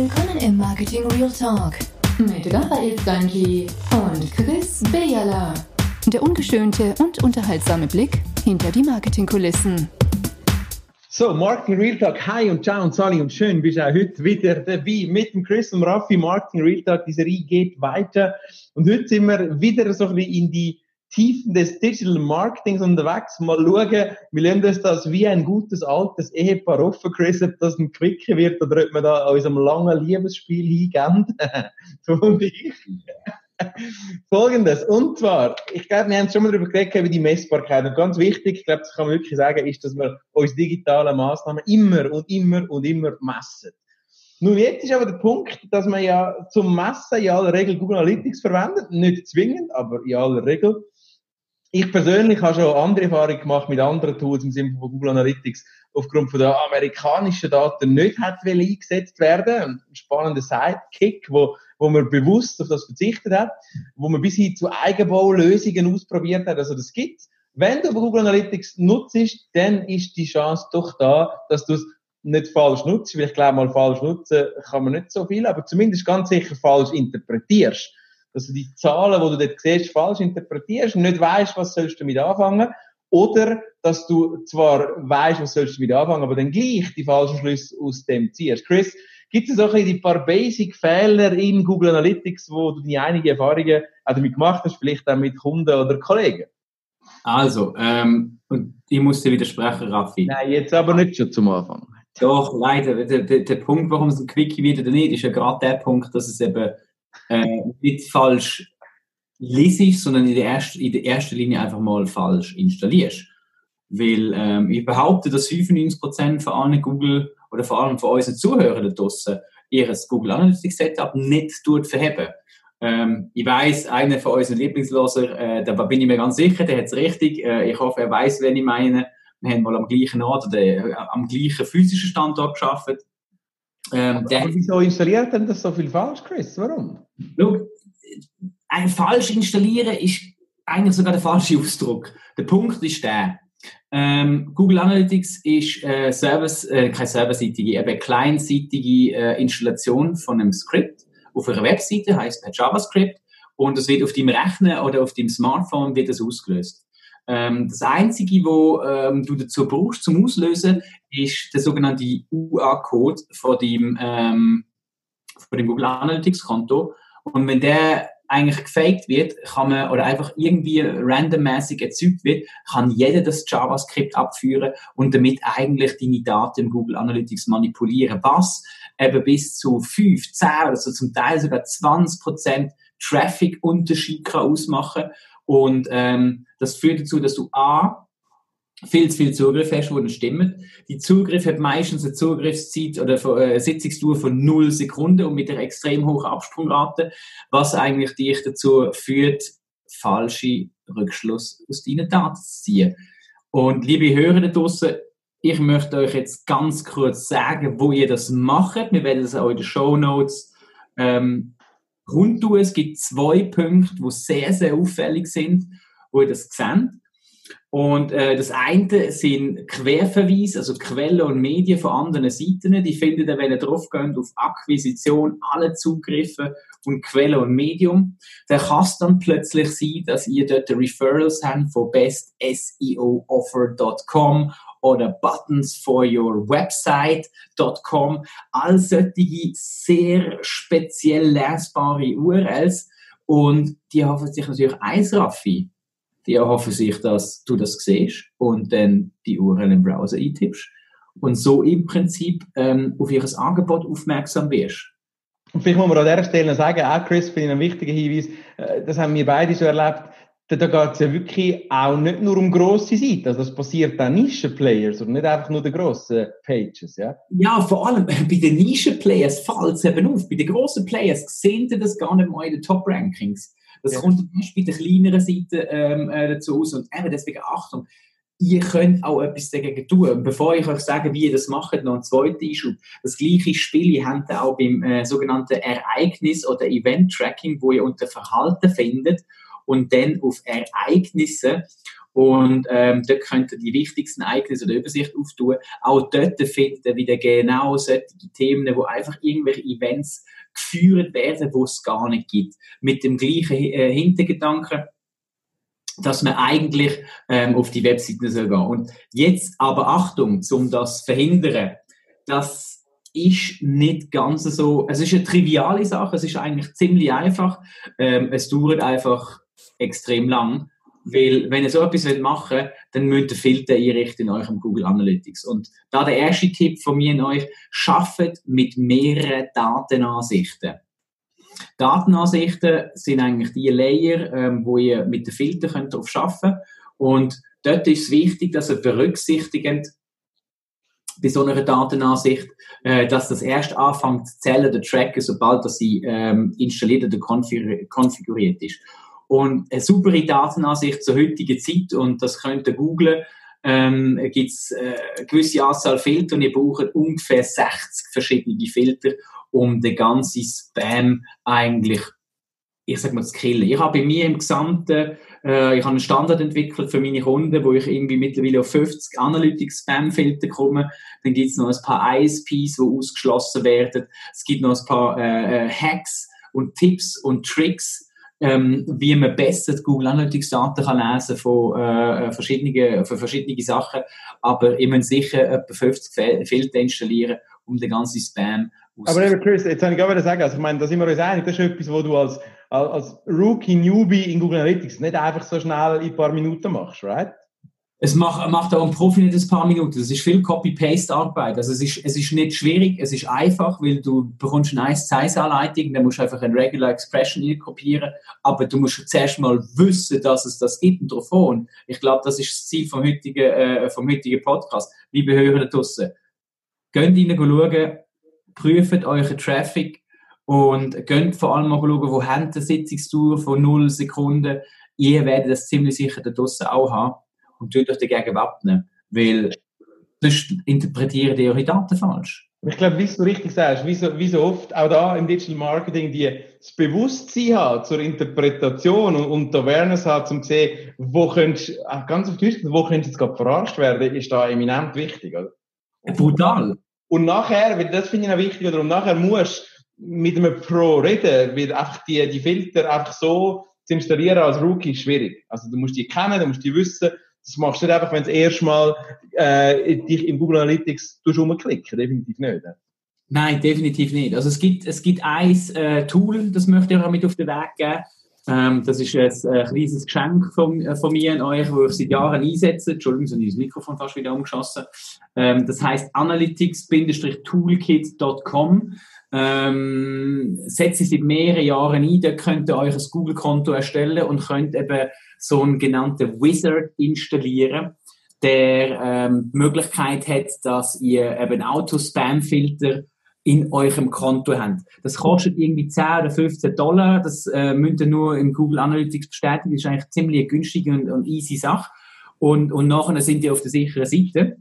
Willkommen im Marketing Real Talk mit Raphael Stanji und Chris Bejala. Der ungeschönte und unterhaltsame Blick hinter die Marketingkulissen. So, Marketing Real Talk, hi und ciao und Sally und schön, bist auch heute wieder dabei mit dem Chris und Raffi. Marketing Real Talk, die Serie geht weiter und heute sind wir wieder so ein bisschen in die Tiefen des Digital Marketings unterwegs. Mal schauen, wir lernen uns das wie ein gutes altes Ehepaar offen, Chris, ob das ein Quicker wird oder ob wir da an unserem langen Liebesspiel hingehen. du und ich. Folgendes, und zwar, ich glaube, wir haben schon mal darüber geredet, über die Messbarkeit. Und ganz wichtig, ich glaube, das kann man wirklich sagen, ist, dass wir unsere digitalen Maßnahmen immer und immer und immer messen. Nun, jetzt ist aber der Punkt, dass man ja zum Messen in aller Regel Google Analytics verwendet. Nicht zwingend, aber in aller Regel ich persönlich habe schon andere Erfahrungen gemacht mit anderen Tools im Sinne von Google Analytics aufgrund von der amerikanischen Daten nicht hat eingesetzt werden. Ein spannender Sidekick, wo, wo man bewusst auf das verzichtet hat, wo man bis hin zu Eigenbaulösungen ausprobiert hat. Also das gibt's. Wenn du Google Analytics nutzt, dann ist die Chance doch da, dass du es nicht falsch nutzt. Weil ich glaube, mal falsch nutzen kann man nicht so viel, aber zumindest ganz sicher falsch interpretierst dass du die Zahlen, die du dort siehst, falsch interpretierst und nicht weißt, was sollst du damit anfangen. Oder, dass du zwar weißt, was sollst du damit anfangen, aber dann gleich die falschen Schlüsse aus dem ziehst. Chris, gibt es auch ein paar Basic-Fehler in Google Analytics, wo du die einige Erfahrungen auch damit gemacht hast, vielleicht auch mit Kunden oder Kollegen? Also, ähm, und ich muss dir widersprechen, Raffi. Nein, jetzt aber nicht schon zum Anfang. Doch, leider. Der, der, der Punkt, warum es ein Quickie wieder nicht, ist ja gerade der Punkt, dass es eben äh, nicht falsch lesest, sondern in der, ersten, in der ersten Linie einfach mal falsch installierst. Weil ähm, ich behaupte, dass 95% von allen Google oder vor allem von unseren Zuhörern da draussen ihr Google Analytics Setup nicht tut verheben. Ähm, ich weiß, einer von unseren Lieblingsloser, äh, da bin ich mir ganz sicher, der hat es richtig. Äh, ich hoffe, er weiß, wen ich meine. Wir haben mal am gleichen Ort oder äh, am gleichen physischen Standort geschafft. Ähm, aber, aber wieso installiert denn das so viel falsch, Chris? Warum? Schau, ein falsch installieren ist eigentlich sogar der falsche Ausdruck. Der Punkt ist der, ähm, Google Analytics ist äh, Service, äh, keine serverseitige, eben kleinseitige äh, Installation von einem Skript auf einer Webseite, heißt per JavaScript, und das wird auf deinem Rechner oder auf deinem Smartphone wird das ausgelöst. Ähm, das Einzige, wo ähm, du dazu brauchst zum Auslösen, ist der sogenannte UA-Code von dem, ähm, von dem Google Analytics Konto. Und wenn der eigentlich gefaked wird, kann man, oder einfach irgendwie randommäßig erzeugt wird, kann jeder das JavaScript abführen und damit eigentlich deine Daten im Google Analytics manipulieren. Was eben bis zu 5, 10 oder so zum Teil sogar 20 Prozent Traffic-Unterschied kann ausmachen und ähm, das führt dazu, dass du A, viel zu viel Zugriff hast, wo das stimmt. Die Zugriff hat meistens eine Zugriffszeit oder äh, Sitzungsdauer von 0 Sekunden und mit einer extrem hohen Absprungrate, was eigentlich dich dazu führt, falsche Rückschluss aus deinen Daten zu ziehen. Und liebe Hörer da draussen, ich möchte euch jetzt ganz kurz sagen, wo ihr das macht. Wir werden das auch in den Show Notes ähm, rundtun. Es gibt zwei Punkte, die sehr, sehr auffällig sind, wo ihr das seht. Und äh, das eine sind Querverweise, also Quellen und Medien von anderen Seiten. Die findet ihr, wenn ihr draufgeht, auf Akquisition, alle Zugriffe und Quelle und Medium. Dann kann es dann plötzlich sein, dass ihr dort Referrals habt von bestseooffer.com oder buttons for your website.com. All solche sehr speziell lesbare URLs. Und die hoffen sich natürlich eins, Raffi. Die erhoffen sich, dass du das siehst und dann die URL im Browser eintippst und so im Prinzip ähm, auf ihr Angebot aufmerksam wirst. Und vielleicht muss man an dieser Stelle sagen, auch Chris, ich einen wichtigen Hinweis, äh, das haben wir beide so erlebt, da geht es ja wirklich auch nicht nur um grosse Seiten. Also das passiert auch Nischenplayers und nicht einfach nur den grossen Pages, ja? Ja, vor allem bei den Nischenplayers fällt es eben auf. Bei den grossen Players sehen Sie das gar nicht mal in den Top-Rankings. Das ja. kommt erst bei den kleineren Seiten ähm, äh, dazu aus. Und eben deswegen Achtung, ihr könnt auch etwas dagegen tun. Bevor ich euch sage, wie ihr das macht, noch ein zweiter Einschub. Das gleiche Spiel ihr habt ihr auch beim äh, sogenannten Ereignis- oder Event-Tracking, wo ihr unter Verhalten findet und dann auf Ereignisse Und ähm, dort könnt ihr die wichtigsten Ereignisse oder Übersicht auftun. Auch dort findet ihr wieder genau solche Themen, wo einfach irgendwelche Events geführt werden, wo es gar nicht gibt. Mit dem gleichen äh, Hintergedanken, dass man eigentlich ähm, auf die Webseiten soll. Und jetzt aber Achtung, um das zu verhindern, das ist nicht ganz so, es ist eine triviale Sache, es ist eigentlich ziemlich einfach, ähm, es dauert einfach extrem lang, weil wenn ihr so etwas machen wollt, dann müsst ihr Filter einrichten in eurem Google Analytics. Und da der erste Tipp von mir an euch, schafft mit mehreren Datenansichten. Datenansichten sind eigentlich die Layer, ähm, wo ihr mit den Filtern könnt drauf schaffen und dort ist es wichtig, dass ihr berücksichtigt bei so einer Datenansicht, äh, dass das erst anfängt zu zählen, der Tracker, sobald das sie ähm, installiert oder konfiguriert ist. Und eine saubere Datenansicht zur heutigen Zeit, und das könnt ihr googlen, ähm, gibt es äh, eine gewisse Anzahl Filter und ihr braucht ungefähr 60 verschiedene Filter, um den ganzen Spam eigentlich, ich sag mal, zu killen. Ich habe bei mir im Gesamten, äh, ich habe einen Standard entwickelt für meine Kunden, wo ich irgendwie mittlerweile auf 50 Analytics-Spam-Filter komme. Dann gibt es noch ein paar ISPs, die ausgeschlossen werden. Es gibt noch ein paar äh, äh Hacks und Tipps und Tricks, ähm, wie man besser die Google Analytics Daten kann lesen von äh, verschiedenen, von verschiedenen Sachen. Aber ich muss sicher etwa 50 Filter installieren, um den ganzen Spam aber Chris, jetzt habe ich gerade sagen, also ich meine, da sind wir uns einig, das ist etwas, was du als, als Rookie, Newbie in Google Analytics nicht einfach so schnell in ein paar Minuten machst, right? Es macht, macht auch ein Profi nicht ein paar Minuten. Das ist viel Copy-Paste-Arbeit. Also es ist, es ist nicht schwierig, es ist einfach, weil du bekommst eine nice Size-Anleitung, dann musst du einfach ein Regular Expression hier kopieren, aber du musst zuerst mal wissen, dass es das gibt und und Ich glaube, das ist das Ziel vom heutigen, äh, vom heutigen Podcast. Liebe Hörer draussen, geht rein schauen, prüft euren Traffic und könnt vor allem mal schauen, wo habt ihr Sitzungstour von 0 Sekunden. Ihr werdet das ziemlich sicher da draussen auch haben und tut euch dagegen wappnen, weil sonst interpretieren die eure Daten falsch. Ich glaube, wie du richtig sagst, wie so, wie so oft auch da im Digital Marketing, die das Bewusstsein hat zur Interpretation und, und die Awareness hat, um zu sehen, wo könntest, äh, ganz auf Deutsch, wo könntest jetzt gerade verarscht werden, ist da eminent wichtig, oder? Brutal. Und nachher, weil das finde ich noch wichtig, oder? Und nachher musst du mit einem Pro reden, weil einfach die, die Filter einfach so zu installieren als Rookie ist schwierig. Also du musst die kennen, du musst die wissen. Das machst du nicht einfach, wenn du erstmal äh, dich im Google Analytics rumklicken, definitiv nicht. Nein, definitiv nicht. Also es gibt, es gibt ein äh, Tool, das möchte ich auch mit auf den Weg geben. Ähm, das ist ein, ein kleines Geschenk von, äh, von mir an euch, wo ich seit Jahren einsetze. Entschuldigung, so ist das Mikrofon fast wieder umgeschossen. Ähm, das heißt analytics-toolkit.com. Ähm, setzt es seit mehreren Jahren ein, da könnt ihr euch ein Google-Konto erstellen und könnt eben so einen genannten Wizard installieren, der ähm, die Möglichkeit hat, dass ihr eben Auto-Spam-Filter in eurem Konto habt. Das kostet irgendwie 10 oder 15 Dollar. Das äh, müsst ihr nur in Google Analytics bestätigen. Das ist eigentlich ziemlich günstige und, und easy Sache. Und, und nachher sind die auf der sicheren Seite.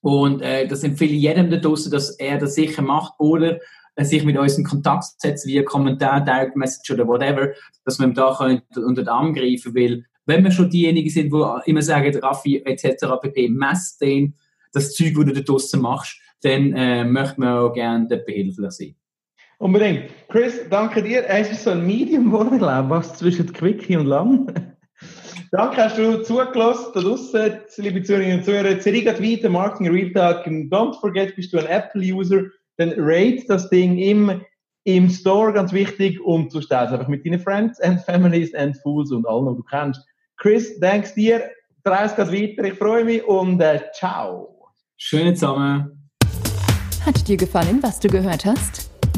Und äh, das empfehle ich jedem da draussen, dass er das sicher macht oder äh, sich mit uns in Kontakt setzt via Kommentar, Direct Message oder whatever, dass man da könnt unter den Arm greifen will. Wenn wir schon diejenigen sind, die immer sagen, Raffi etc. pp. mess den, das Zeug, das du da draussen machst, dann äh, möchte man auch gerne behilflich sein. Unbedingt. Chris, danke dir. Es ist so ein Medium geworden, glaube ich, was zwischen Quickie und Lang. Danke, hast du zugelassen, da draussen, liebe Zuhörerinnen und Zuhörer. Serie geht weiter, Marketing Real Talk. Don't forget, bist du ein Apple-User, dann rate das Ding im, im Store, ganz wichtig, und du stellst einfach mit deinen Friends and Families and Fools und allen, die du kennst. Chris, danke dir. Der Reis geht weiter. Ich freue mich und äh, ciao. Schöne zusammen. Hat dir gefallen, was du gehört hast?